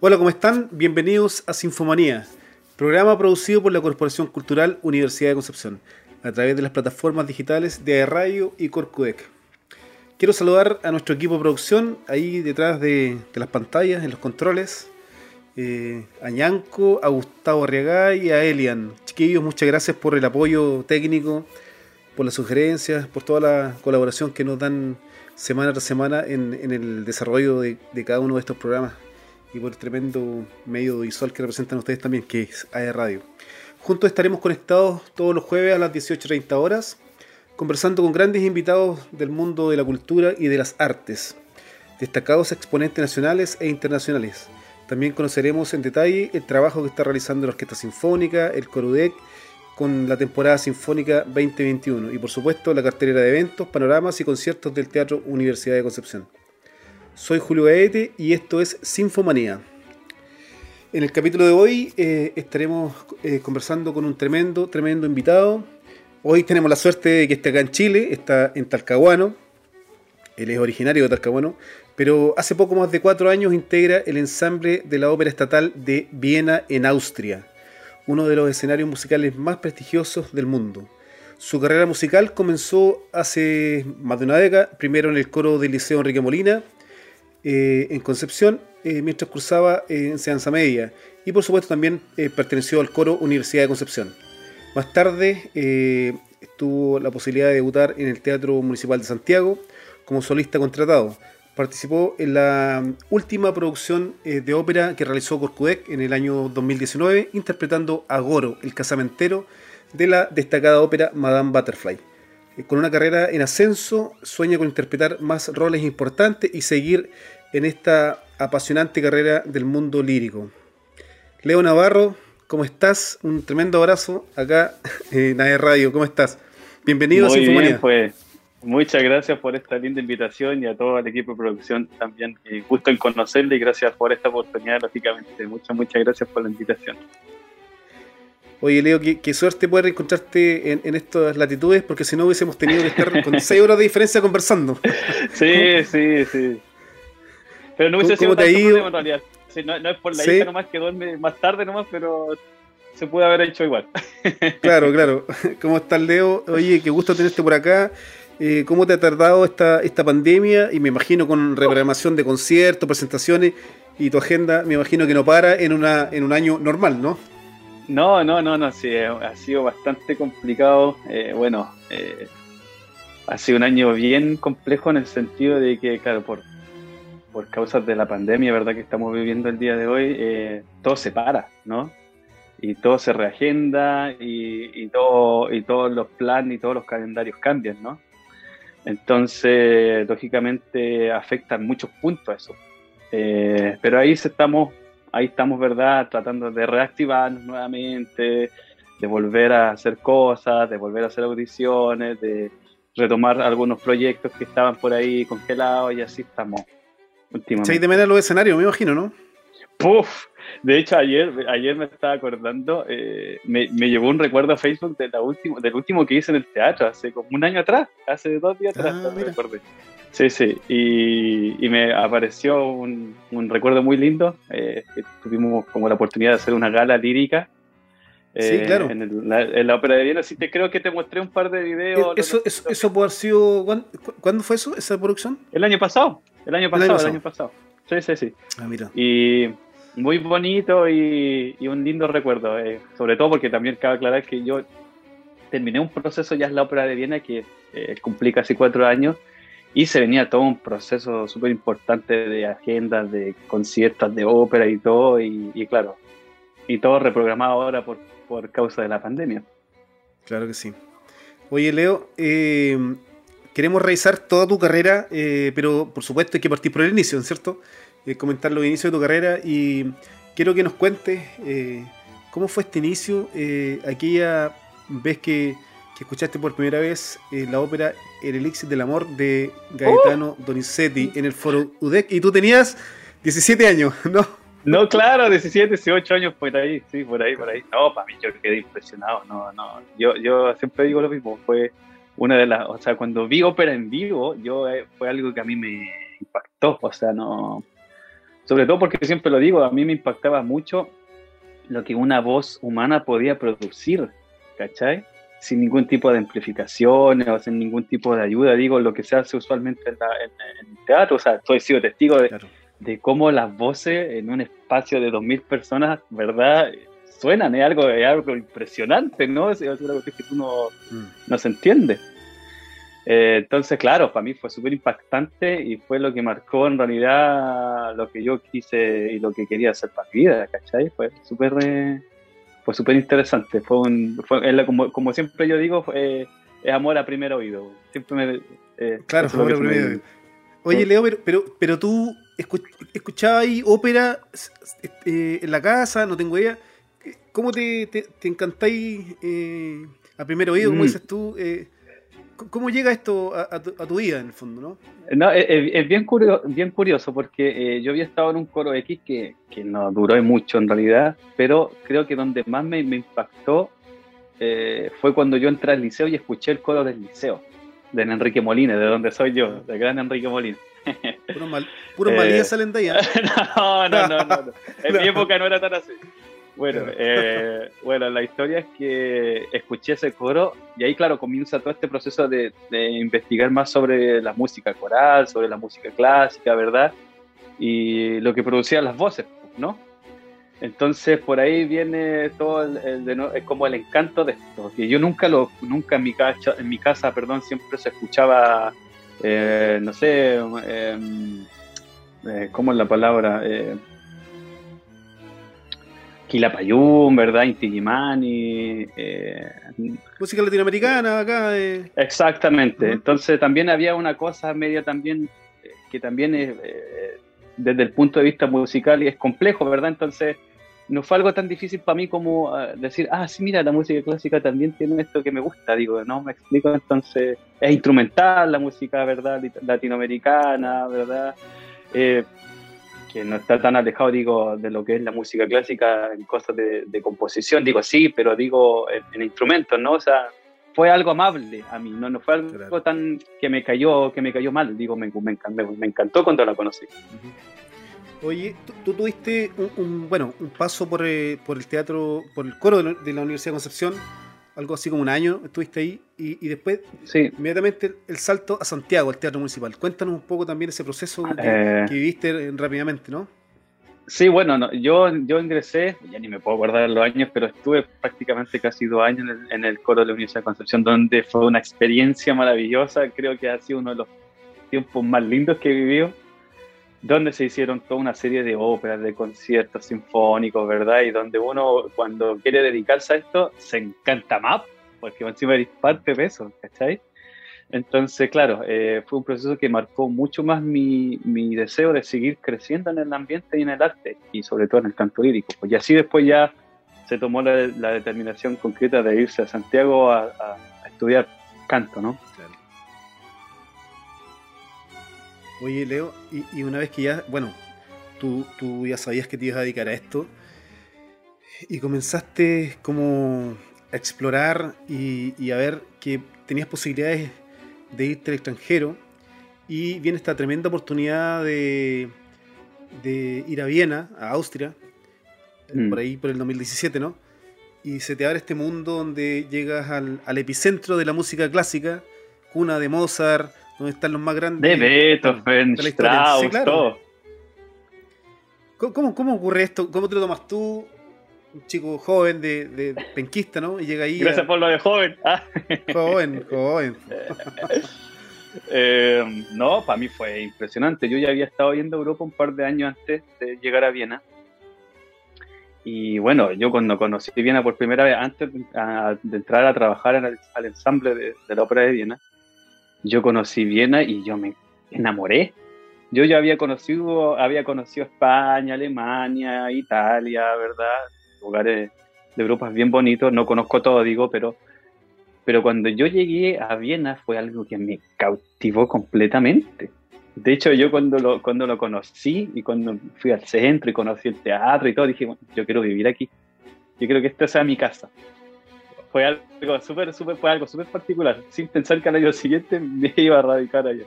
Hola, ¿cómo están? Bienvenidos a Sinfomanía, programa producido por la Corporación Cultural Universidad de Concepción, a través de las plataformas digitales de Radio y Corcudec. Quiero saludar a nuestro equipo de producción, ahí detrás de, las pantallas, en los controles, eh, a Ñanco, a Gustavo Arriagá y a Elian. Chiquillos, muchas gracias por el apoyo técnico, por las sugerencias, por toda la colaboración que nos dan semana tras semana en, el desarrollo de cada uno de estos programas y por el tremendo medio visual que representan ustedes también, que es AE Radio. Juntos estaremos conectados todos los jueves a las 18.30 horas, conversando con grandes invitados del mundo de la cultura y de las artes, destacados exponentes nacionales e internacionales. También conoceremos en detalle el trabajo que está realizando la Orquesta Sinfónica, el Corudec, con la temporada Sinfónica 2021 y por supuesto la cartelera de eventos, panoramas y conciertos del Teatro Universidad de Concepción. Soy Julio Gaete y esto es Sinfomanía. En el capítulo de hoy eh, estaremos eh, conversando con un tremendo, tremendo invitado. Hoy tenemos la suerte de que esté acá en Chile, está en Talcahuano. Él es originario de Talcahuano, pero hace poco más de cuatro años integra el ensamble de la Ópera Estatal de Viena en Austria, uno de los escenarios musicales más prestigiosos del mundo. Su carrera musical comenzó hace más de una década, primero en el coro del Liceo Enrique Molina, eh, en Concepción eh, mientras cursaba en enseñanza media y por supuesto también eh, perteneció al coro Universidad de Concepción. Más tarde tuvo la posibilidad de debutar en el Teatro Municipal de Santiago como solista contratado. Participó en la última producción de ópera que realizó Corcudec en el año 2019, interpretando a Goro, el casamentero de la destacada ópera Madame Butterfly. Eh, con una carrera en ascenso, sueña con interpretar más roles importantes y seguir en esta apasionante carrera del mundo lírico. Leo Navarro, ¿cómo estás? Un tremendo abrazo acá en AE Radio, ¿cómo estás? Bienvenido Muy a bien, pues. Muchas gracias por esta linda invitación y a todo el equipo de producción también. Eh, gusto en conocerle y gracias por esta oportunidad, lógicamente. Muchas, muchas gracias por la invitación. Oye, Leo, qué, suerte poder encontrarte en, estas latitudes, porque si no hubiésemos tenido que estar con seis horas de diferencia conversando. Sí, sí, sí. Pero no hubiese sido tan en realidad. no, es por la hija nomás que duerme más tarde nomás, pero se puede haber hecho igual. Claro, claro. ¿Cómo estás, Leo? Oye, qué gusto tenerte por acá. Eh, ¿Cómo te ha tardado esta, esta pandemia? Y me imagino con reprogramación de conciertos, presentaciones y tu agenda, me imagino que no para en, una, en un año normal, ¿no? No, no, no, no, sí, ha sido bastante complicado. Eh, bueno, eh, ha sido un año bien complejo en el sentido de que, claro, por, por causas de la pandemia, ¿verdad? Que estamos viviendo el día de hoy, eh, todo se para, ¿no? Y todo se reagenda y, y, todo, y todos los planes y todos los calendarios cambian, ¿no? Entonces, lógicamente, afectan muchos puntos eso. pero ahí estamos ahí estamos, ¿verdad? Tratando de reactivarnos nuevamente, de volver a hacer cosas, de volver a hacer audiciones, de retomar algunos proyectos que estaban por ahí congelados y así estamos últimamente. Sí, de menos los escenarios, me imagino, ¿no? Puf, de hecho ayer, ayer me estaba acordando, eh, me, me, llevó un recuerdo a Facebook de la último, del último que hice en el teatro, hace como un año atrás, hace dos días atrás, ah, me Sí, sí, y, me apareció un, recuerdo muy lindo. Eh, tuvimos como la oportunidad de hacer una gala lírica sí, claro. Eh, en, la, ópera de Viena. Así te creo que te mostré un par de videos. Eso, eso, eso puede haber sido. ¿cuándo, fue eso, esa producción? El año pasado. El año pasado, el año pasado. Sí, sí, sí. Ah, mira. Y muy bonito y, un lindo recuerdo. Eh, sobre todo porque también cabe aclarar que yo terminé un proceso ya en la ópera de Viena que cumplí casi cuatro años y se venía todo un proceso súper importante de agendas, de conciertos, de ópera y todo, y, claro, y todo reprogramado ahora por, por, causa de la pandemia. Claro que sí. Oye, Leo, eh, queremos revisar toda tu carrera, eh, pero por supuesto hay que partir por el inicio, ¿cierto? Eh, comentar los inicios de tu carrera y quiero que nos cuentes cómo fue este inicio, aquella vez que que escuchaste por primera vez eh, la ópera El Elixir del Amor de Gaetano oh. Donizetti en el Foro UDEC y tú tenías 17 años, ¿no? No, claro, 17, 18 años por ahí, sí, por ahí, por ahí. No, para mí yo quedé impresionado, no, no. Yo, yo siempre digo lo mismo, fue una de las, o sea, cuando vi ópera en vivo, yo eh, fue algo que a mí me impactó, o sea, no, Sobre todo porque siempre lo digo, a mí me impactaba mucho lo que una voz humana podía producir, ¿cachai? Sin ningún tipo de amplificaciones o sin ningún tipo de ayuda, digo, lo que se hace usualmente en, el teatro, o sea, estoy sido testigo de, cómo las voces en un espacio de 2.000 personas, ¿verdad? Suenan, es algo, es algo impresionante, ¿no? Es, algo que tú no, mm. no se entiende. Eh, entonces, claro, para mí fue súper impactante y fue lo que marcó en realidad lo que yo quise y lo que quería hacer para mi vida, ¿cachai? Fue súper eh, fue súper interesante. Fue, un, fue como, como, siempre yo digo, fue, es amor a primer oído. Siempre me, eh, claro, fue amor a primer oído. Oye, Leo, pero, pero, pero tú escuchabas ahí ópera en la casa, no tengo idea. ¿Cómo te, te, te encantáis a primer oído, como mm. dices tú? ¿Cómo llega esto a, tu, vida, en el fondo, no? no es, bien, curioso, bien curioso porque eh, yo había estado en un coro X que, que, no duró mucho en realidad, pero creo que donde más me, impactó eh, fue cuando yo entré al liceo y escuché el coro del liceo, de Enrique Molina, de donde soy yo, de gran Enrique Molina. Puro, mal, puro eh, salen de allá. no, no, no, no, En mi época no era tan así. Bueno, eh, bueno, la historia es que escuché ese coro y ahí, claro, comienza todo este proceso de, investigar más sobre la música coral, sobre la música clásica, ¿verdad? Y lo que producían las voces, ¿no? Entonces, por ahí viene todo el, como el encanto de esto. Que yo nunca lo, nunca en mi casa, en mi casa, perdón, siempre se escuchaba, eh, no sé, em, eh, ¿cómo es la palabra? Eh, Quilapayún, ¿verdad? Inti eh, Música latinoamericana acá. Eh. Exactamente. Entonces también había una cosa media también eh, que también es, desde el punto de vista musical y es complejo, ¿verdad? Entonces no fue algo tan difícil para mí como decir, ah, sí, mira, la música clásica también tiene esto que me gusta, digo, no, me explico, entonces es instrumental la música, ¿verdad? Latinoamericana, ¿verdad? que no está tan alejado, digo, de lo que es la música clásica en cosas de, composición. Digo, sí, pero digo, en, instrumentos, ¿no? O sea, fue algo amable a mí, no, no fue algo tan que me cayó, que me cayó mal. Digo, me, me, encantó, me encantó cuando la conocí. Oye, tú, tuviste un, bueno, un paso por, eh, por, el teatro, por el coro de la Universidad de Concepción algo así como un año estuviste ahí, y, después inmediatamente el salto a Santiago, al Teatro Municipal. Cuéntanos un poco también ese proceso que, eh. viviste rápidamente, ¿no? Sí, bueno, yo, yo ingresé, ya ni me puedo guardar los años, pero estuve prácticamente casi dos años en el, en el coro de la Universidad de Concepción, donde fue una experiencia maravillosa, creo que ha sido uno de los tiempos más lindos que he vivido donde se hicieron toda una serie de óperas, de conciertos sinfónicos, ¿verdad? Y donde uno cuando quiere dedicarse a esto se encanta más, porque encima eres parte de eso, ¿cachai? Entonces, claro, eh, fue un proceso que marcó mucho más mi, mi, deseo de seguir creciendo en el ambiente y en el arte, y sobre todo en el canto lírico. Pues, y así después ya se tomó la, determinación concreta de irse a Santiago a, a estudiar canto, ¿no? Oye, Leo, y, una vez que ya, bueno, tú, tú ya sabías que te ibas a dedicar a esto, y comenzaste como a explorar y, a ver que tenías posibilidades de irte al extranjero, y viene esta tremenda oportunidad de, de ir a Viena, a Austria, mm. por ahí por el 2017, ¿no? Y se te abre este mundo donde llegas al, al epicentro de la música clásica, cuna de Mozart, donde están los más grandes. De Beethoven, de Strauss, todo. ¿Cómo, ¿Cómo, ocurre esto? ¿Cómo te lo tomas tú, un chico joven de, de penquista, ¿no? Y llega ahí. Gracias por lo de joven. Ah. Joven, joven. Eh, no, para mí fue impresionante. Yo ya había estado viendo Europa un par de años antes de llegar a Viena. Y bueno, yo cuando conocí Viena por primera vez, antes de entrar a trabajar en el, al ensamble de, de la ópera de Viena, yo conocí Viena y yo me enamoré. Yo ya había conocido, había conocido España, Alemania, Italia, ¿verdad? Lugares de Europa bien bonitos, no conozco todo, digo, pero, pero cuando yo llegué a Viena fue algo que me cautivó completamente. De hecho, yo cuando lo, cuando lo conocí y cuando fui al centro y conocí el teatro y todo, dije, bueno, yo quiero vivir aquí. Yo creo que esta sea mi casa fue algo súper, súper, fue algo súper particular. Sin pensar que al año siguiente me iba a radicar allá.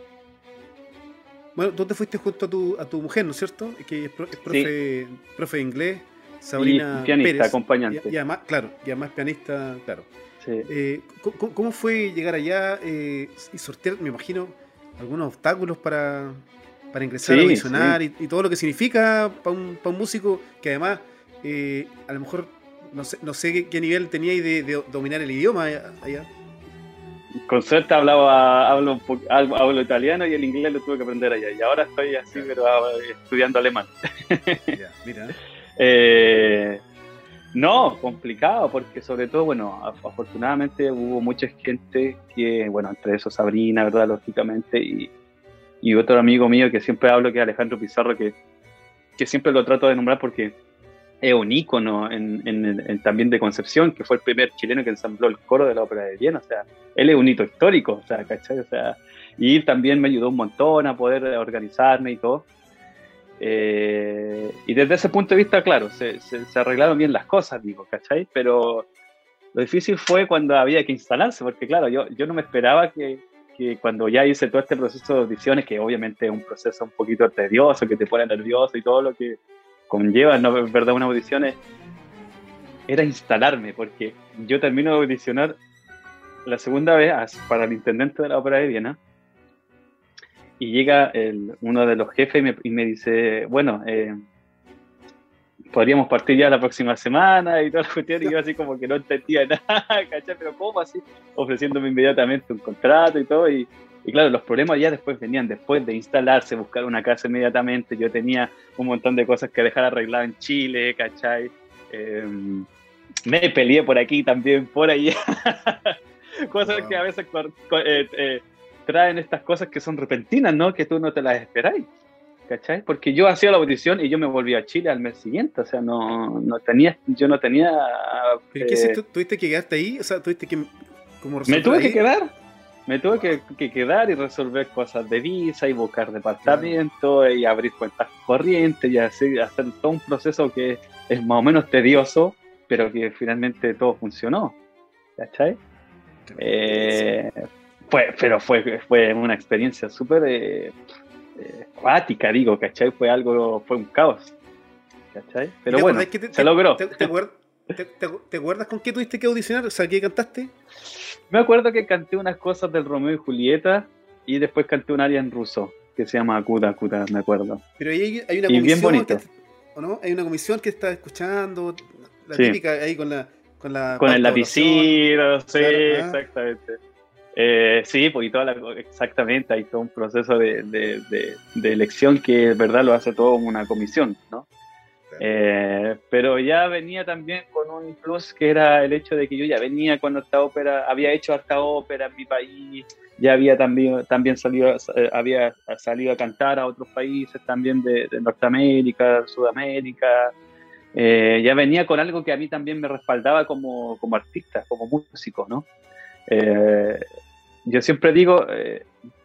Bueno, tú te fuiste junto a tu, a tu mujer, ¿no es cierto? Que es, profe, profe de inglés, Sabrina y pianista, Pérez. acompañante. Y, además, claro, y además pianista, claro. Eh, ¿cómo, fue llegar allá eh, y sortear, me imagino, algunos obstáculos para, para ingresar a audicionar y, todo lo que significa para un, para un músico que además, eh, a lo mejor, no sé, no sé qué, nivel teníais de, de, dominar el idioma allá? con suerte hablaba, hablo, hablo italiano y el inglés lo tuve que aprender allá. Y ahora estoy así, pero ah, estudiando alemán. mira. Eh, no, complicado, porque sobre todo, bueno, afortunadamente hubo mucha gente que, bueno, entre esos Sabrina, ¿verdad? Lógicamente, y, y otro amigo mío que siempre hablo, que es Alejandro Pizarro, que, que siempre lo trato de nombrar porque es un ícono en, también de Concepción, que fue el primer chileno que ensambló el coro de la ópera de Viena, o sea, él es un hito histórico, o sea, ¿cachai? O sea, y también me ayudó un montón a poder organizarme y todo. Eh, y desde ese punto de vista, claro, se, se, arreglaron bien las cosas, digo, ¿cachai? Pero lo difícil fue cuando había que instalarse, porque claro, yo, yo no me esperaba que, que cuando ya hice todo este proceso de audiciones, que obviamente es un proceso un poquito tedioso, que te pone nervioso y todo lo que conlleva, ¿no? ¿verdad? Una audición era instalarme, porque yo termino de audicionar la segunda vez para el intendente de la ópera de Viena y llega el, uno de los jefes y me, dice, bueno, eh, podríamos partir ya la próxima semana y toda la cuestión, y yo así como que no entendía nada, ¿cachai? Pero ¿cómo así? Ofreciéndome inmediatamente un contrato y todo, y, y claro, los problemas ya después venían, después de instalarse, buscar una casa inmediatamente. Yo tenía un montón de cosas que dejar arregladas en Chile, ¿cachai? Em, me peleé por aquí también, por allá. cosas que a veces eh, eh, traen estas cosas que son repentinas, ¿no? Que tú no te las esperáis, ¿cachai? Porque yo hacía la audición y yo me volví a Chile al mes siguiente, o sea, no, no tenía, yo no tenía... ¿Pero qué eh, ¿Tuviste que quedarte ahí? O sea, ¿tuviste que... Como me tuve que quedar, me tuve que, quedar y resolver cosas de visa y buscar departamento y abrir cuentas corrientes y hacer, hacer todo un proceso que es más o menos tedioso, pero que finalmente todo funcionó. ¿Cachai? Eh, fue, pero fue, fue una experiencia súper eh, eh digo, ¿cachai? Fue algo, fue un caos. ¿Cachai? Pero bueno, se logró. Te, te, acuerdas con qué tuviste que audicionar? O sea, ¿qué cantaste? Me acuerdo que canté unas cosas del Romeo y Julieta y después canté un área en ruso que se llama Akuta Akuta, me acuerdo. Pero ahí hay, una comisión. bien bonito. ¿o no? Hay una comisión que está escuchando, la típica ahí con la. Con, la con el lapicero, sí, ah. exactamente. Eh, sí, pues y toda la, exactamente, hay todo un proceso de, de, de, elección que, verdad, lo hace todo una comisión, ¿no? Eh, pero ya venía también con un plus que era el hecho de que yo ya venía con esta ópera, había hecho harta ópera en mi país, ya había también, también salido, eh, había salido a cantar a otros países también de, Norteamérica, Sudamérica. Eh, ya venía con algo que a mí también me respaldaba como, como artista, como músico, ¿no? yo siempre digo,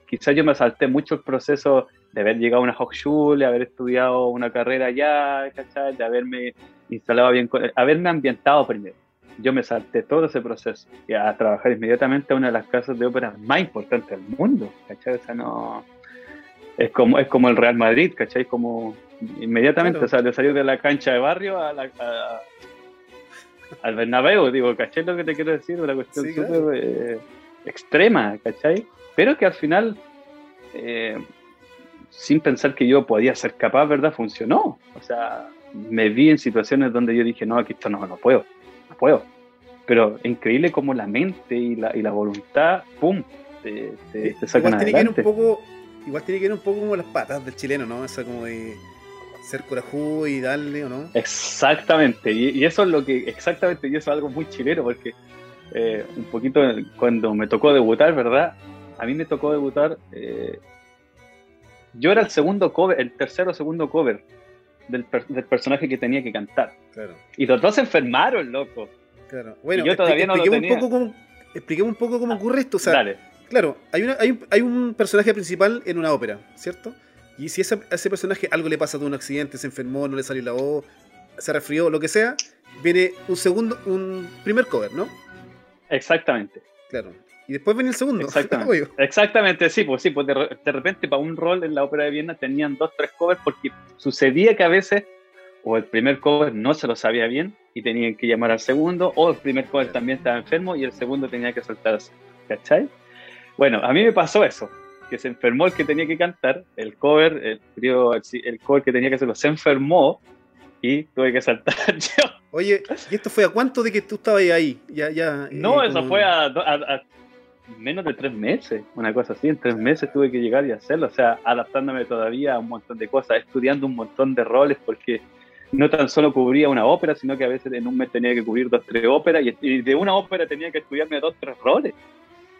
quizás yo me salté mucho el proceso de haber llegado a una Hochschule, haber estudiado una carrera allá, ¿cachai? de haberme instalado bien, haberme ambientado primero. Yo me salté todo ese proceso y a trabajar inmediatamente a una de las casas de ópera más importantes del mundo, ¿cachai? O sea, no... Es como, es como el Real Madrid, ¿cachai? Como inmediatamente, o sea, de salir de la cancha de barrio a la, al Bernabéu, digo, ¿cachai? Lo que te quiero decir, una cuestión súper eh, extrema, ¿cachai? Pero que al final eh, sin pensar que yo podía ser capaz, ¿verdad? Funcionó. O sea, me vi en situaciones donde yo dije, no, aquí esto no, no puedo, no puedo. Pero increíble como la mente y la, y la voluntad, ¡pum!, te, te, te sacan igual tiene Que un poco, igual tiene que ir un poco como las patas del chileno, ¿no? Esa como de ser corajudo y darle, ¿o no? Exactamente, y, eso es lo que, exactamente, y eso es algo muy chileno, porque eh, un poquito cuando me tocó debutar, ¿verdad? A mí me tocó debutar eh, yo era el segundo cover, el tercero o segundo cover del, personaje que tenía que cantar. Claro. Y los dos se enfermaron, loco. Claro. Bueno, yo todavía no lo tenía. Un poco cómo, expliquemos un poco cómo ocurre esto. O sea, Dale. Claro, hay, una, hay, hay, un personaje principal en una ópera, ¿cierto? Y si a ese personaje algo le pasa de un accidente, se enfermó, no le salió la voz, se resfrió, lo que sea, viene un segundo, un primer cover, ¿no? Exactamente. Claro. Y después venía el segundo. Exactamente, Exactamente sí, pues sí, pues de, de, repente para un rol en la ópera de Viena tenían dos, tres covers porque sucedía que a veces o el primer cover no se lo sabía bien y tenían que llamar al segundo, o el primer cover también estaba enfermo y el segundo tenía que saltarse. ¿Cachai? Bueno, a mí me pasó eso, que se enfermó el que tenía que cantar, el cover, el, el cover que tenía que hacerlo, se enfermó y tuve que saltar yo. Oye, ¿y esto fue a cuánto de que tú estabas ahí? Ya, ya, no, eh, eso fue a, menos de tres meses, una cosa así, en tres meses tuve que llegar y hacerlo, o sea, adaptándome todavía a un montón de cosas, estudiando un montón de roles, porque no tan solo cubría una ópera, sino que a veces en un mes tenía que cubrir dos, tres óperas, y, de una ópera tenía que estudiarme dos, tres roles.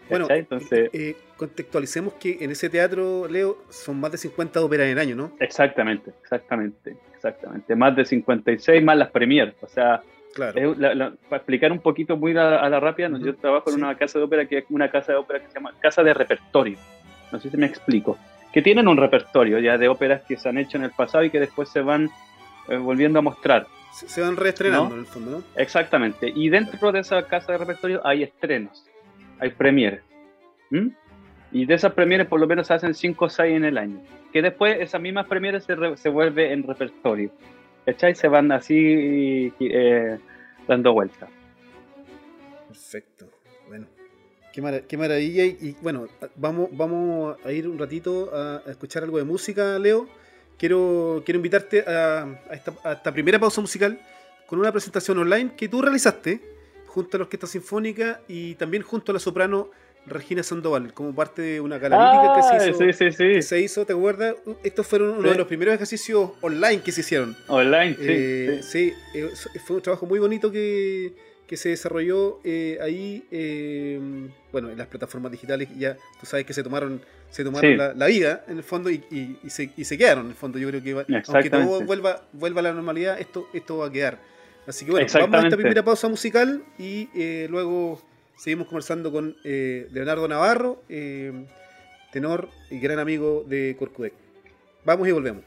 Bueno, Entonces, eh, contextualicemos que en ese teatro, Leo, son más de 50 óperas en el año, ¿no? Exactamente, exactamente, exactamente. Más de 56 más las premiers. O sea, para explicar un poquito muy a, la rápida, yo trabajo en una casa de ópera que es una casa de ópera que se llama Casa de Repertorio. No sé si me explico. Que tienen un repertorio ya de óperas que se han hecho en el pasado y que después se van eh, volviendo a mostrar. Se, van reestrenando en el fondo, ¿no? Exactamente. Y dentro de esa casa de repertorio hay estrenos, hay premieres. Y de esas premieres por lo menos se hacen 5 o 6 en el año. Que después esas mismas premieres se, se vuelve en repertorio. ¿Cachai? Se van así eh, dando vueltas. Perfecto. Bueno. Qué, maravilla. Y, bueno, vamos, vamos a ir un ratito a, a escuchar algo de música, Leo quiero, quiero invitarte a, esta, primera pausa musical con una presentación online que tú realizaste junto a la Orquesta Sinfónica y también junto a la soprano Regina Sandoval, como parte de una gala que, se hizo, sí, sí, se hizo. ¿Te acuerdas? Estos fueron uno de los primeros ejercicios online que se hicieron. Online, sí. Eh, sí, eh, fue un trabajo muy bonito que, que se desarrolló eh, ahí, eh, bueno, en las plataformas digitales, ya tú sabes que se tomaron se tomaron la, vida en el fondo y, y, se, y, se, quedaron en el fondo. Yo creo que aunque todo vuelva, vuelva a la normalidad, esto, esto va a quedar. Así que bueno, vamos a esta primera pausa musical y luego seguimos conversando con Leonardo Navarro, tenor y gran amigo de Corcudec. Vamos y volvemos.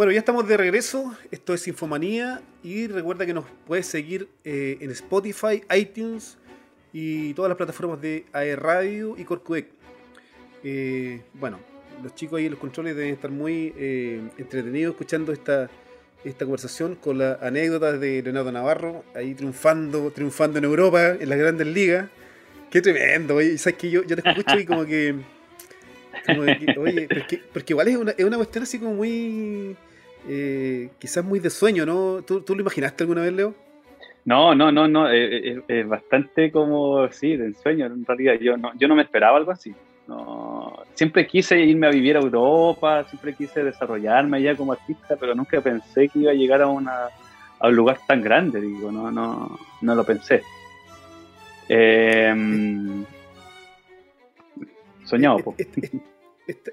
Bueno, ya estamos de regreso. Esto es Infomanía. Y recuerda que nos puedes seguir eh, en Spotify, iTunes y todas las plataformas de AE Radio y Corcudec. Eh, bueno, los chicos ahí en los controles deben estar muy eh, entretenidos escuchando esta, esta conversación con las anécdotas de Leonardo Navarro, ahí triunfando, triunfando en Europa, en las grandes ligas. Qué tremendo, oye. Sabes que yo, yo te escucho y como que oye, porque, igual es una, es una cuestión así como muy. Eh, quizás muy de sueño, ¿no? ¿Tú, ¿Tú, lo imaginaste alguna vez, Leo? No, no, no, no. Es, bastante como, sí, de ensueño. En realidad, yo no, yo no me esperaba algo así. No, siempre quise irme a vivir a Europa, siempre quise desarrollarme allá como artista, pero nunca pensé que iba a llegar a, una, a un lugar tan grande, digo, no, no, no lo pensé. Eh,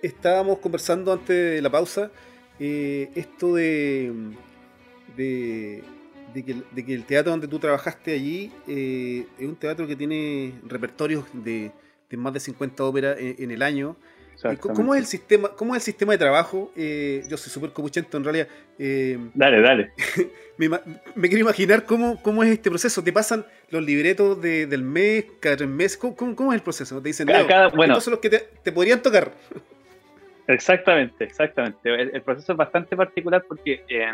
estábamos conversando antes de la pausa eh, esto de, de, que, el teatro donde tú trabajaste allí eh, es un teatro que tiene repertorios de, más de 50 óperas en el año ¿Cómo es el sistema, cómo es el sistema de trabajo? Eh, yo soy súper copuchento en realidad. Eh, dale, dale. me, quiero imaginar cómo, cómo es este proceso. ¿Te pasan los libretos del mes, cada tres meses? ¿Cómo, es el proceso? Te dicen, cada, bueno, estos son los que te, podrían tocar. Exactamente, exactamente. El, proceso es bastante particular porque eh,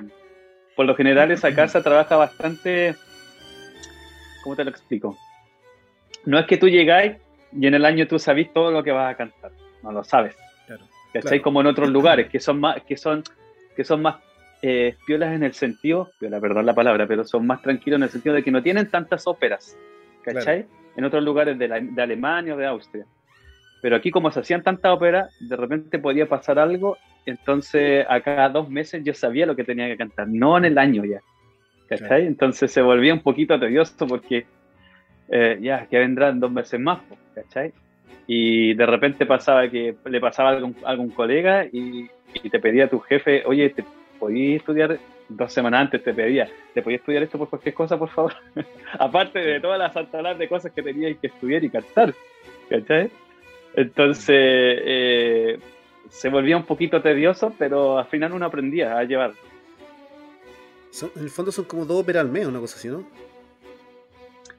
por lo general esa casa trabaja bastante... ¿Cómo te lo explico? No es que tú llegáis y en el año tú sabís todo lo que vas a cantar no lo sabes. Claro, ¿Cachai? Como en otros lugares, que son más, que son, que son más eh, piolas en el sentido, piola, perdón la palabra, pero son más tranquilos en el sentido de que no tienen tantas óperas, ¿cachai? En otros lugares de, de Alemania o de Austria. Pero aquí como se hacían tantas óperas, de repente podía pasar algo, entonces a cada dos meses yo sabía lo que tenía que cantar, no en el año ya. ¿Cachai? Entonces se volvía un poquito tedioso porque eh, ya, que vendrán dos meses más, ¿cachai? Y de repente pasaba que le pasaba a algún, algún colega y, te pedía a tu jefe, oye, ¿te podías estudiar? Dos semanas antes te pedía, ¿te podías estudiar esto por cualquier cosa, por favor? Aparte de todas las altalas de cosas que tenías que estudiar y cantar, ¿cachai? Entonces, eh, se volvía un poquito tedioso, pero al final uno aprendía a llevar. en el fondo son como dos óperas al mes, una cosa así, ¿no?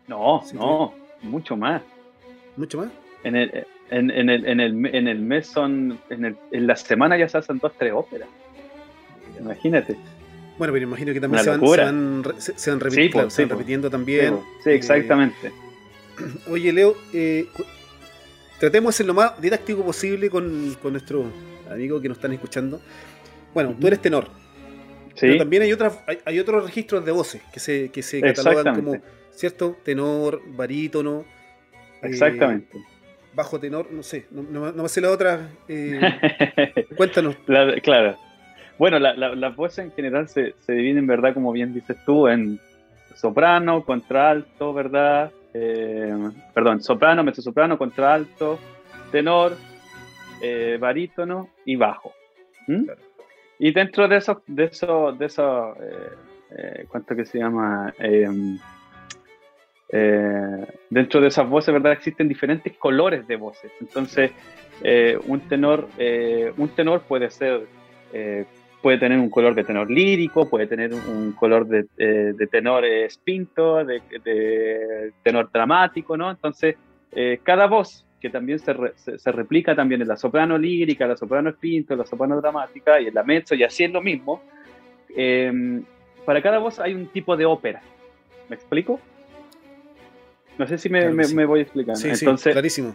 No, no, mucho más. ¿Mucho más? En el, en, en, el, en, el, en el mes son. En, el, en la semana ya se hacen dos, tres óperas. Imagínate. Bueno, pero imagino que también se van, se van, se, van repitiendo también. Sí, exactamente. oye, Leo, eh, tratemos de ser lo más didáctico posible con, con nuestros amigos que nos están escuchando. Bueno, tú eres tenor. Sí. Pero también hay, otras, hay, hay, otros registros de voces que se, que se catalogan como, ¿cierto? Tenor, barítono. Exactamente bajo tenor, no sé, no, no, me sé la otra. Eh, cuéntanos. claro. Bueno, las la, voces en general se, se dividen, en verdad, como bien dices tú, en soprano, contralto, ¿verdad? Eh, perdón, soprano, mezzosoprano, contralto, tenor, eh, barítono y bajo. Y dentro de esos, de esos, de esos, ¿cuánto que se llama? Eh, dentro de esas voces, ¿verdad? Existen diferentes colores de voces. Entonces, eh, un tenor, eh, un tenor puede ser, puede tener un color de tenor lírico, puede tener un color de, tenor espinto, de, tenor dramático, ¿no? Entonces, cada voz que también se, se, replica también en la soprano lírica, la soprano espinto, la soprano dramática y en la mezzo, y así es lo mismo. para cada voz hay un tipo de ópera. ¿Me explico? No sé si me, voy explicando. Sí, Entonces, clarísimo.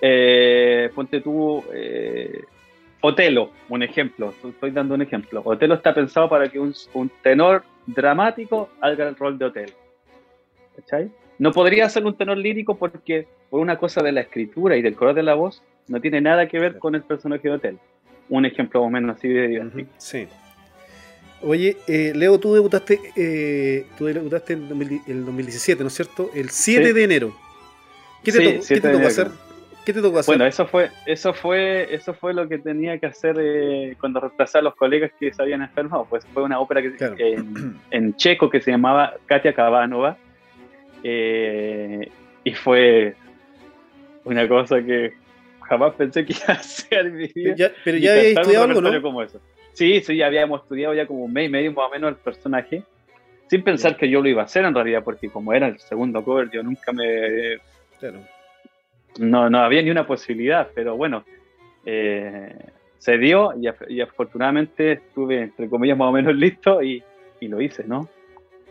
Eh, ponte tú, eh, Otelo, un ejemplo. Estoy dando un ejemplo. Otelo está pensado para que un, tenor dramático haga el rol de Otelo. ¿Cachai? No podría ser un tenor lírico porque, por una cosa de la escritura y del color de la voz, no tiene nada que ver con el personaje de Otelo. Un ejemplo más o menos así de divertido. Sí. Oye, eh, Leo, tú debutaste, eh, tú debutaste en el 2017, ¿no es cierto? El 7 de enero. ¿Qué te, tocó, ¿qué te tocó hacer? ¿Qué te tocó hacer? Bueno, eso fue, eso fue, eso fue lo que tenía que hacer eh, cuando reemplazaba a los colegas que se habían enfermado. Pues fue una ópera que, en, checo que se llamaba Katia Kavanova. y fue una cosa que jamás pensé que iba a ser Pero ya, pero ya había estudiado algo, ¿no? Como eso. Sí, sí, ya habíamos estudiado ya como un mes y medio más o menos el personaje, sin pensar que yo lo iba a hacer en realidad, porque como era el segundo cover, yo nunca me... Claro. No, no había ni una posibilidad, pero bueno, eh, se dio y, afortunadamente estuve, entre comillas, más o menos listo y, lo hice, ¿no?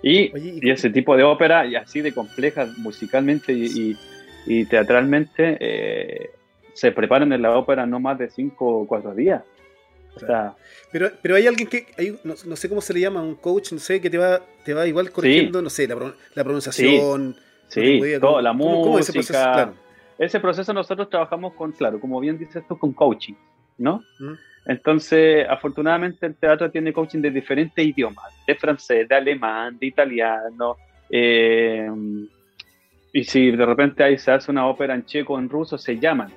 Y, y, ese tipo de ópera, y así de compleja musicalmente y, teatralmente, eh, se preparan en la ópera no más de cinco o cuatro días. Pero, pero hay alguien que, hay, no, sé cómo se le llama, un coach, no sé, que te va, te va igual corrigiendo, no sé, la, la pronunciación. Sí, toda la música. ese, proceso? ese proceso nosotros trabajamos con, claro, como bien dices tú, con coaching. ¿no? Mm. Entonces, afortunadamente el teatro tiene coaching de diferentes idiomas, de francés, de alemán, de italiano. Eh, y si de repente ahí se hace una ópera en checo o en ruso, se llaman.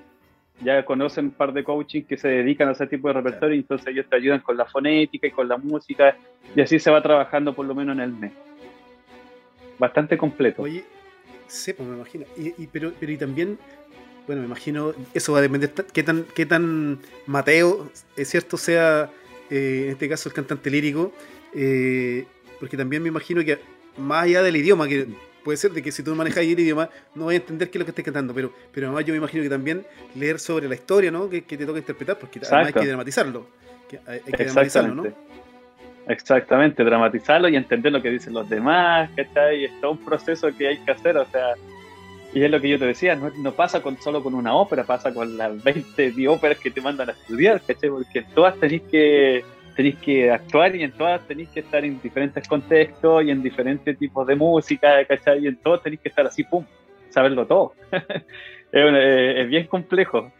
Ya conocen un par de coaching que se dedican a ese tipo de repertorio, y entonces ellos te ayudan con la fonética y con la música, y así se va trabajando por lo menos en el mes. Bastante completo. Oye, sí, pues me imagino. Y, pero, pero y también bueno, me imagino, eso va a depender qué tan, qué tan Mateo, es cierto, sea eh, en este caso el cantante lírico, eh, porque también me imagino que más allá del idioma, que puede ser de que si tú manejas el idioma no vas a entender qué es lo que estés cantando, pero, pero además yo me imagino que también leer sobre la historia, ¿no? Que, te toca interpretar, porque además hay que dramatizarlo. hay, que dramatizarlo, ¿no? Exactamente, dramatizarlo y entender lo que dicen los demás, ¿cachai? Es todo un proceso que hay que hacer, o sea, y es lo que yo te decía, no, pasa con, solo con una ópera, pasa con las 20 óperas que te mandan a estudiar, ¿cachai? Porque todas tenéis que, tenéis que actuar y en todas tenéis que estar en diferentes contextos y en diferentes tipos de música, ¿cachai? Y en todas tenéis que estar así, pum, saberlo todo. es, bien complejo.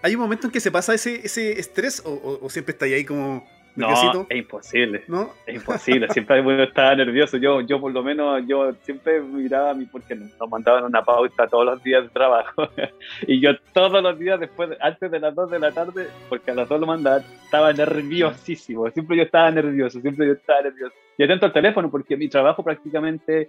¿Hay un momento en que se pasa ese, ese estrés o, o siempre estáis ahí como no, es imposible. ¿No? Es imposible. Siempre uno estaba nervioso. Yo, yo por lo menos, yo siempre miraba a mí porque nos mandaban una pauta todos los días de trabajo. y yo todos los días después, antes de las 2 de la tarde, porque a las 2 lo mandaban, estaba nerviosísimo. Siempre yo estaba nervioso, siempre yo estaba nervioso. Y atento al teléfono porque mi trabajo prácticamente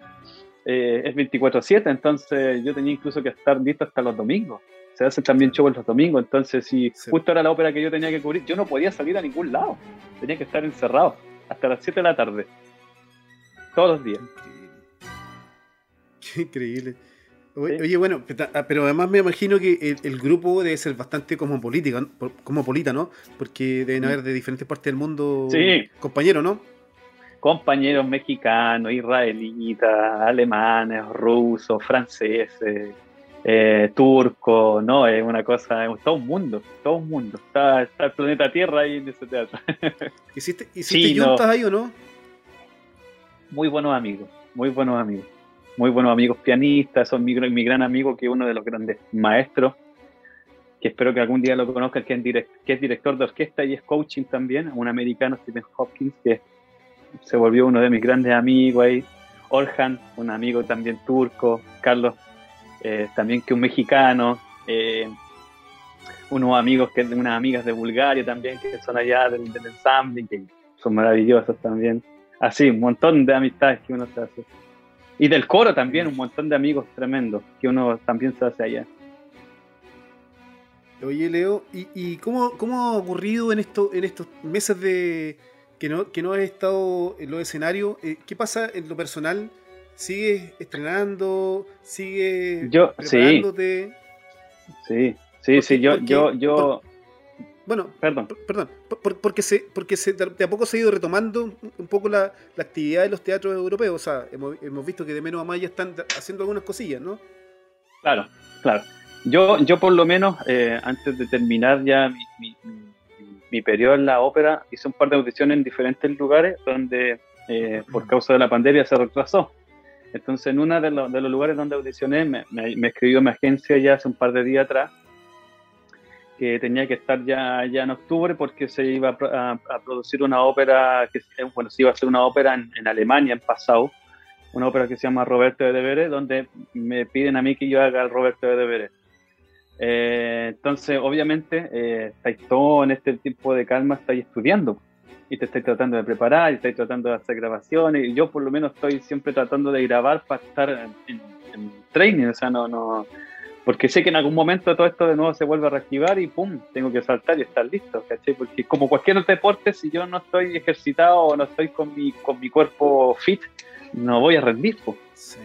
eh, es 24-7, entonces yo tenía incluso que estar listo hasta los domingos se hacen también shows los domingos, entonces si justo era la ópera que yo tenía que cubrir, yo no podía salir a ningún lado, tenía que estar encerrado hasta las 7 de la tarde, todos los días. Qué increíble. Oye, bueno, ah, pero además me imagino que el, grupo debe ser bastante cosmopolita, cosmopolita, ¿no? Porque deben haber de diferentes partes del mundo compañeros, ¿no? Compañeros mexicanos, israelitas, alemanes, rusos, franceses, eh, turco, no, es una cosa, es todo un mundo, todo un mundo. Está, el planeta Tierra ahí en ese teatro. ¿Hiciste, hiciste juntas ahí o no? Muy buenos amigos, muy buenos amigos. Muy buenos amigos pianistas, son mi, mi gran amigo que es uno de los grandes maestros, que espero que algún día lo conozcan, que que es director de orquesta y es coaching también, un americano, Stephen Hopkins, que se volvió uno de mis grandes amigos ahí. Orhan, un amigo también turco, Carlos eh, también que un mexicano, eh, unos amigos, que unas amigas de Bulgaria también, que son allá del, ensamble, que son maravillosos también. Así, un montón de amistades que uno se hace. Y del coro también, un montón de amigos tremendos que uno también se hace allá. Oye, Leo, ¿y, cómo, ha ocurrido en, esto, en estos meses de que no, que no has estado en los escenarios? Eh, ¿Qué pasa en lo personal? ¿Sigues estrenando? ¿Sigues yo, preparándote? Sí, sí, sí, yo, yo, yo... bueno, perdón, perdón, porque se, porque se, de a poco se ha ido retomando un poco la, actividad de los teatros europeos. O sea, hemos, visto que de menos a más ya están haciendo algunas cosillas, ¿no? Claro, claro. Yo, yo por lo menos, eh, antes de terminar ya mi, mi, periodo en la ópera, hice un par de audiciones en diferentes lugares donde eh, por causa de la pandemia se retrasó. Entonces, en uno de, de, los lugares donde audicioné, me, me, escribió mi agencia ya hace un par de días atrás que tenía que estar ya, ya en octubre porque se iba a, producir una ópera, que bueno, se iba a hacer una ópera en, Alemania en Passau, una ópera que se llama Roberto de Devere, donde me piden a mí que yo haga el Roberto de Devere. Eh, entonces, obviamente, eh, estáis todo en este tipo de calma, estáis estudiando y te estoy tratando de preparar, y estoy tratando de hacer grabaciones, y yo por lo menos estoy siempre tratando de grabar para estar en, training, o sea, no, no, porque sé que en algún momento todo esto de nuevo se vuelve a reactivar y pum, tengo que saltar y estar listo, ¿cachai? Porque como cualquier otro deporte, si yo no estoy ejercitado o no estoy con mi, con mi cuerpo fit, no voy a rendir, sí.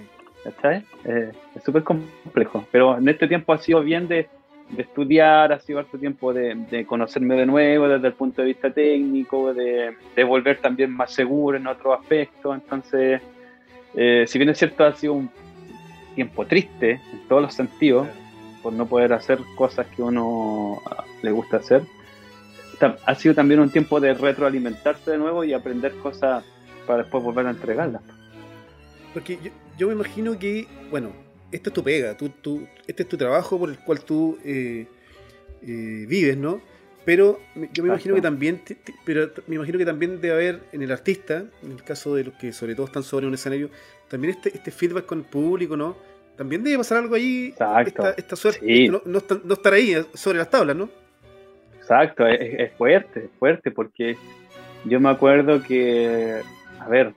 ¿cachai? Eh, es súper complejo, pero en este tiempo ha sido bien de, de estudiar, ha sido harto tiempo de, de, conocerme de nuevo desde el punto de vista técnico, de, de volver también más seguro en otros aspectos, entonces, eh, si bien es cierto, ha sido un tiempo triste en todos los sentidos, por no poder hacer cosas que uno ah, le gusta hacer. Ha sido también un tiempo de retroalimentarse de nuevo y aprender cosas para después volver a entregarlas. Porque yo, me imagino que, bueno, esta es tu pega, tú, tú, este es tu trabajo por el cual tú eh, eh, vives, ¿no? Pero yo me imagino que también, pero me imagino que también debe haber en el artista, en el caso de los que sobre todo están sobre un escenario, también este, este feedback con el público, ¿no? También debe pasar algo ahí, esta, suerte, no, estar, ahí eh, sobre las tablas, ¿no? Exacto, es, fuerte, es fuerte, porque yo me acuerdo que, a ver,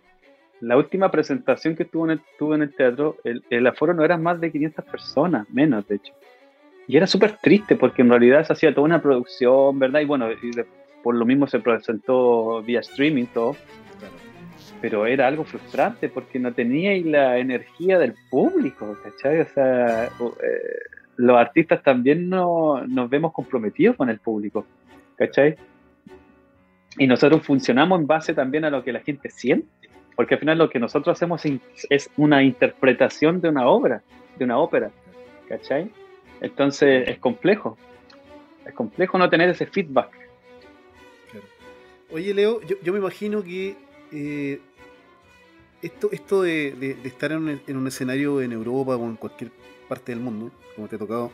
la última presentación que tuve en el, tuve en el teatro, el, aforo no era más de 500 personas, menos de hecho. Y era súper triste porque en realidad se hacía toda una producción, ¿verdad? Y bueno, y por lo mismo se presentó vía streaming todo pero era algo frustrante porque no tenía la energía del público, ¿cachai? O sea, eh, los artistas también no, nos vemos comprometidos con el público, ¿cachai? Y nosotros funcionamos en base también a lo que la gente siente, porque al final lo que nosotros hacemos es una interpretación de una obra, de una ópera, ¿cachai? Entonces es complejo, es complejo no tener ese feedback. Oye, Leo, yo, me imagino que eh, esto, esto de, estar en un, escenario en Europa o en cualquier parte del mundo, como te ha tocado,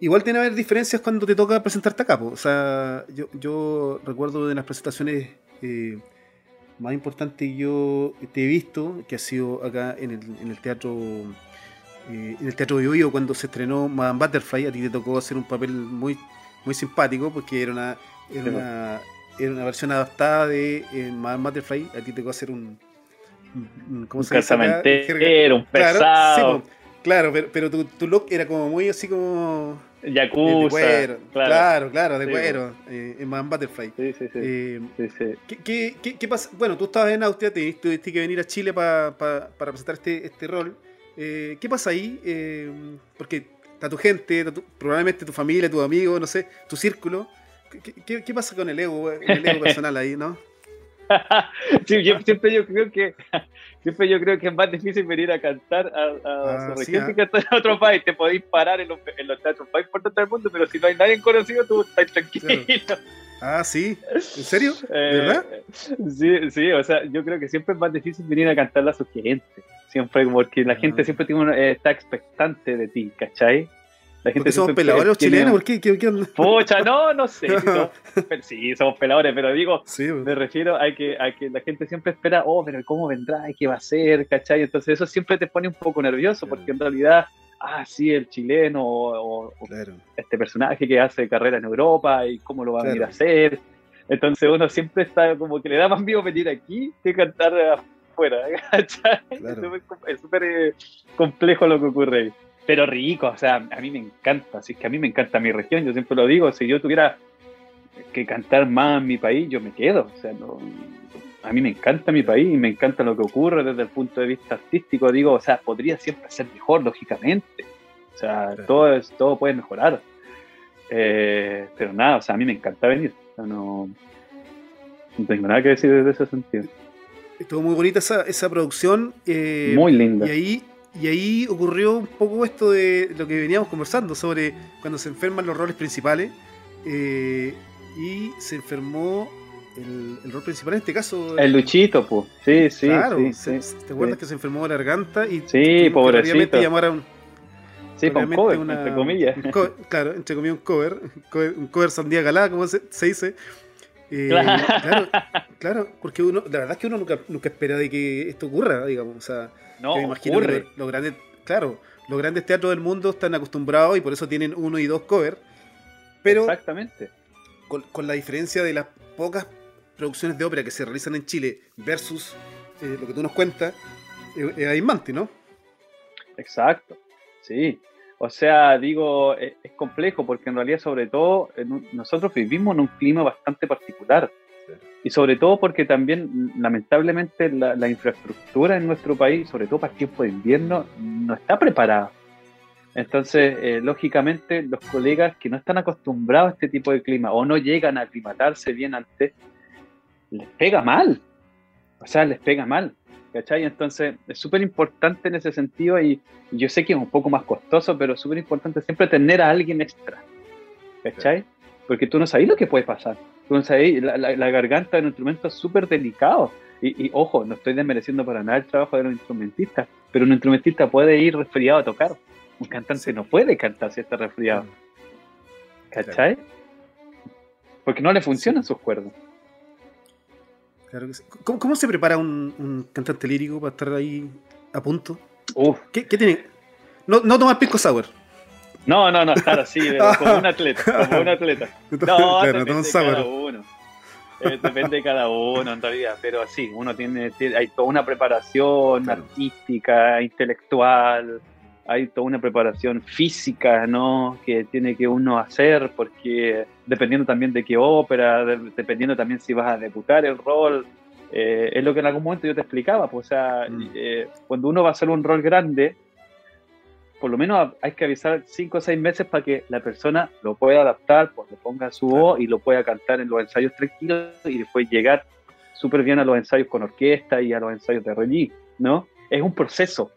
igual tiene que haber diferencias cuando te toca presentarte acá. O sea, yo, yo recuerdo de las presentaciones eh, más importantes que yo te he visto, que ha sido acá en el, en el teatro. Eh, en el Teatro de Oído, cuando se estrenó Madame Butterfly, a ti te tocó hacer un papel muy, muy simpático porque era una, era una, era una versión adaptada de eh, Madame Butterfly. A ti te tocó hacer un, ¿cómo se un un pesado. Claro, pero, pero tu, tu, look era como muy así como. Yakuza. De cuero. Claro, claro, de cuero. Eh, en Man Butterfly. Sí, sí, sí. Eh, ¿qué, qué, qué, pasa? Bueno, tú estabas en Austria, te tuviste que venir a Chile para presentar este, este rol. Eh, ¿Qué pasa ahí? Eh, porque está tu gente, probablemente tu familia, tus amigos, no sé, tu círculo. ¿Qué, qué, pasa con el ego, el ego personal ahí, no? sí, yo, siempre yo creo que siempre yo creo que es más difícil venir a cantar a, a ah, su región que cantar en otro país. Te podéis parar en los, en los teatros más importantes del mundo, pero si no hay nadie conocido, tú estás tranquilo. Ah, sí. ¿En serio? ¿De eh, ¿Verdad? Sí, sí, o sea, yo creo que siempre es más difícil venir a cantarle a su gente. Siempre, porque la gente ah. siempre tiene eh, está expectante de ti, ¿cachai? La gente somos peladores los chilenos, ¿por qué? ¿Qué, Pucha, no, no sé. sí, somos peladores, pero digo, pues. me refiero a que, a que la gente siempre espera, oh, pero ¿cómo vendrá? ¿Qué va a ser? ¿Cachai? Entonces eso siempre te pone un poco nervioso, porque en realidad, ah, sí, el chileno o, este personaje que hace carrera en Europa y cómo lo va a venir a hacer. Entonces uno siempre está como que le da más miedo venir aquí que cantar afuera. ¿cachai? Es súper eh, complejo lo que ocurre ahí pero rico, o sea, a mí me encanta, así que a mí me encanta mi región, yo siempre lo digo, si yo tuviera que cantar más en mi país, yo me quedo, o sea, a mí me encanta mi país y me encanta lo que ocurre desde el punto de vista artístico, digo, o sea, podría siempre ser mejor, lógicamente, o sea, todo, es, todo puede mejorar, eh, pero nada, o sea, a mí me encanta venir, no, tengo nada que decir desde ese sentido. Estuvo muy bonita esa, esa producción. Eh, muy linda. Y ahí y ahí ocurrió un poco esto de lo que veníamos conversando sobre cuando se enferman los roles principales. Eh, y se enfermó el, rol principal en este caso. El Luchito, pues. Sí, sí. Claro, ¿te acuerdas que se enfermó la garganta? Y sí, pobrecito. llamaron Sí, con cover, entre comillas. claro, entre comillas un cover, un cover sandía galá, como se, dice. Eh, claro. claro. porque uno, la verdad es que uno nunca, nunca espera de que esto ocurra, digamos. O sea, no, me imagino que los grandes, claro, los grandes teatros del mundo están acostumbrados y por eso tienen uno y dos covers. Pero Exactamente. Con, la diferencia de las pocas producciones de ópera que se realizan en Chile versus eh, lo que tú nos cuentas, eh, es eh, ¿no? Exacto, sí. O sea, digo, es, complejo porque en realidad sobre todo nosotros vivimos en un clima bastante particular. Y sobre todo porque también, lamentablemente, la, infraestructura en nuestro país, sobre todo para el tiempo de invierno, no está preparada. Entonces, eh, lógicamente, los colegas que no están acostumbrados a este tipo de clima o no llegan a aclimatarse bien antes, les pega mal. O sea, les pega mal. ¿Cachai? Entonces, es súper importante en ese sentido y, yo sé que es un poco más costoso, pero es súper importante siempre tener a alguien extra. ¿Cachai? Porque tú no sabes lo que puede pasar. No sabes, la, la, garganta de un instrumento es súper delicado. Y, ojo, no estoy desmereciendo para nada el trabajo de los instrumentistas, pero un instrumentista puede ir resfriado a tocar. Un cantante no puede cantar si está resfriado. Mm. ¿Cachai? Porque no le funcionan sus cuerdas. ¿Cómo, se prepara un, cantante lírico para estar ahí a punto? ¿Qué, tiene? No, no tomar pisco sour. No, no, no, estar así, como un atleta, como un atleta. No, depende de cada uno. Eh, depende de cada uno en realidad, pero sí, uno tiene, hay toda una preparación artística, intelectual, hay toda una preparación física, ¿no? Que tiene que uno hacer, porque dependiendo también de qué ópera, dependiendo también si vas a debutar el rol, eh, es lo que en algún momento yo te explicaba, pues, o sea, mm. eh, cuando uno va a hacer un rol grande, por lo menos hay que avisar cinco o seis meses para que la persona lo pueda adaptar, pues le ponga su voz y lo pueda cantar en los ensayos tranquilos y después llegar súper bien a los ensayos con orquesta y a los ensayos de rellevo, ¿no? Es un proceso,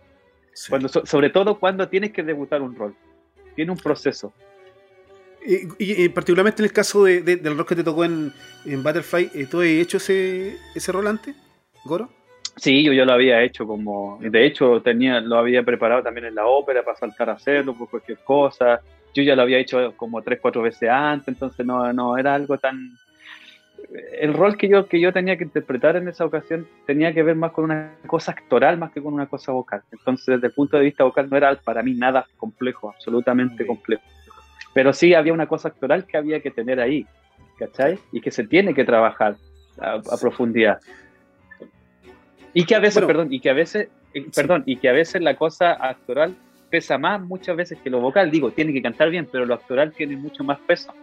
cuando, sobre todo cuando tienes que debutar un rol. Tiene un proceso. Y, particularmente en el caso de, del rol que te tocó en, en Butterfly, eh, ¿tú has hecho ese, ese rol antes, Goro? Sí, yo ya lo había hecho como, de hecho tenía, lo había preparado también en la ópera para saltar a hacerlo por cualquier cosa. Yo ya lo había hecho como tres, cuatro veces antes, entonces no, no era algo tan, el rol que yo, que yo tenía que interpretar en esa ocasión tenía que ver más con una cosa actoral más que con una cosa vocal. Entonces, desde el punto de vista vocal no era para mí nada complejo, absolutamente complejo. Pero sí había una cosa actoral que había que tener ahí, ¿cachai? Y que se tiene que trabajar a, profundidad. Y que a veces, perdón, y que a veces, eh, perdón, y que a veces la cosa actoral pesa más muchas veces que lo vocal. Digo, tiene que cantar bien, pero lo actoral tiene mucho más peso.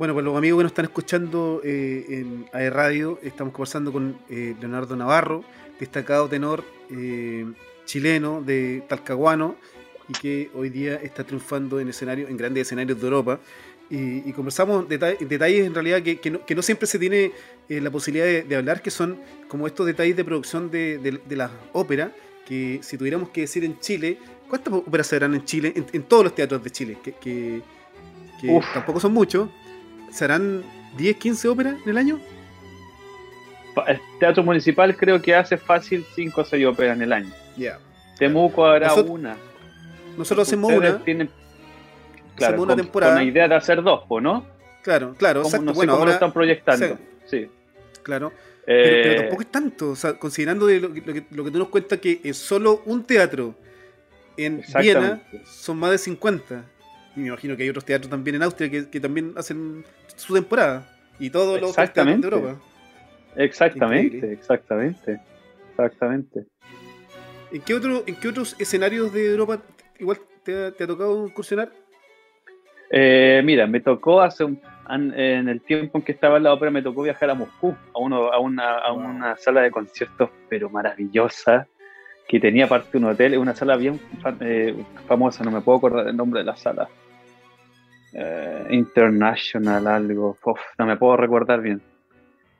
Bueno, pues los amigos que nos están escuchando eh, en AE Radio, estamos conversando con eh, Leonardo Navarro, destacado tenor eh, chileno de Talcahuano y que hoy día está triunfando en escenario, en grandes escenarios de Europa. Y, conversamos detalles en realidad que, no, siempre se tiene la posibilidad de, hablar, que son como estos detalles de producción de, de, las óperas, que si tuviéramos que decir en Chile, ¿cuántas óperas se harán en Chile, en, todos los teatros de Chile? Que, que tampoco son muchos, ¿Serán 10, 15 óperas en el año? El Teatro Municipal creo que hace fácil 5 o 6 óperas en el año. Ya. Temuco hará una. Nosotros hacemos una. Tienen, claro, temporada. Con la idea de hacer dos, ¿no? Claro, claro. Exacto. No bueno, ahora, lo están proyectando. Sí. Claro. Pero, eh, tampoco es tanto. O sea, considerando lo, que, lo, que, tú nos cuentas que es solo un teatro en Viena son más de 50. Y me imagino que hay otros teatros también en Austria que, también hacen su temporada. Y todos los teatros de Europa. Exactamente, exactamente. Exactamente. ¿En qué, otro, ¿En qué otros escenarios de Europa igual te, ha tocado incursionar? Eh, mira, me tocó hace un, en el tiempo en que estaba en la ópera, me tocó viajar a Moscú, a, uno, a, una, a una sala de conciertos, pero maravillosa, que tenía aparte un hotel, una sala bien eh, famosa, no me puedo acordar el nombre de la sala. Eh, international, algo, no me puedo recordar bien.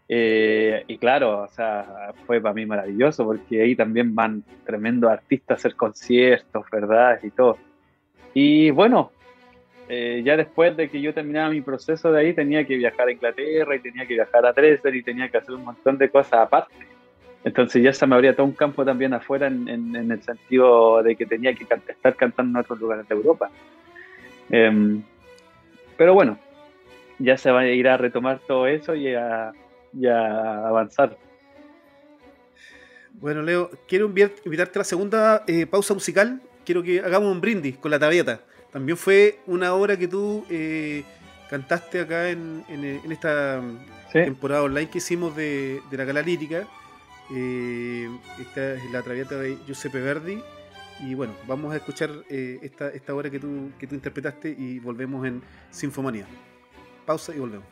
Eh, y claro, o sea, fue para mí maravilloso porque ahí también van tremendos artistas a hacer conciertos, ¿verdad? Y todo. Y bueno, ya después de que yo terminaba mi proceso de ahí, tenía que viajar a Inglaterra y tenía que viajar a Dresden y tenía que hacer un montón de cosas aparte. Entonces ya se me abría todo un campo también afuera en, el sentido de que tenía que estar cantando en otros lugares de Europa. Em, pero bueno, ya se va a ir a retomar todo eso y a, avanzar. Bueno, Leo, quiero invitarte a la segunda eh, pausa musical. Quiero que hagamos un brindis con la tabieta. También fue una obra que tú eh, cantaste acá en, esta temporada online que hicimos de, de la gala lírica. Eh, esta es la traviata de Giuseppe Verdi Y bueno, vamos a escuchar eh, esta, esta obra que tú, que tú interpretaste y volvemos en Sinfomanía. Pausa y volvemos.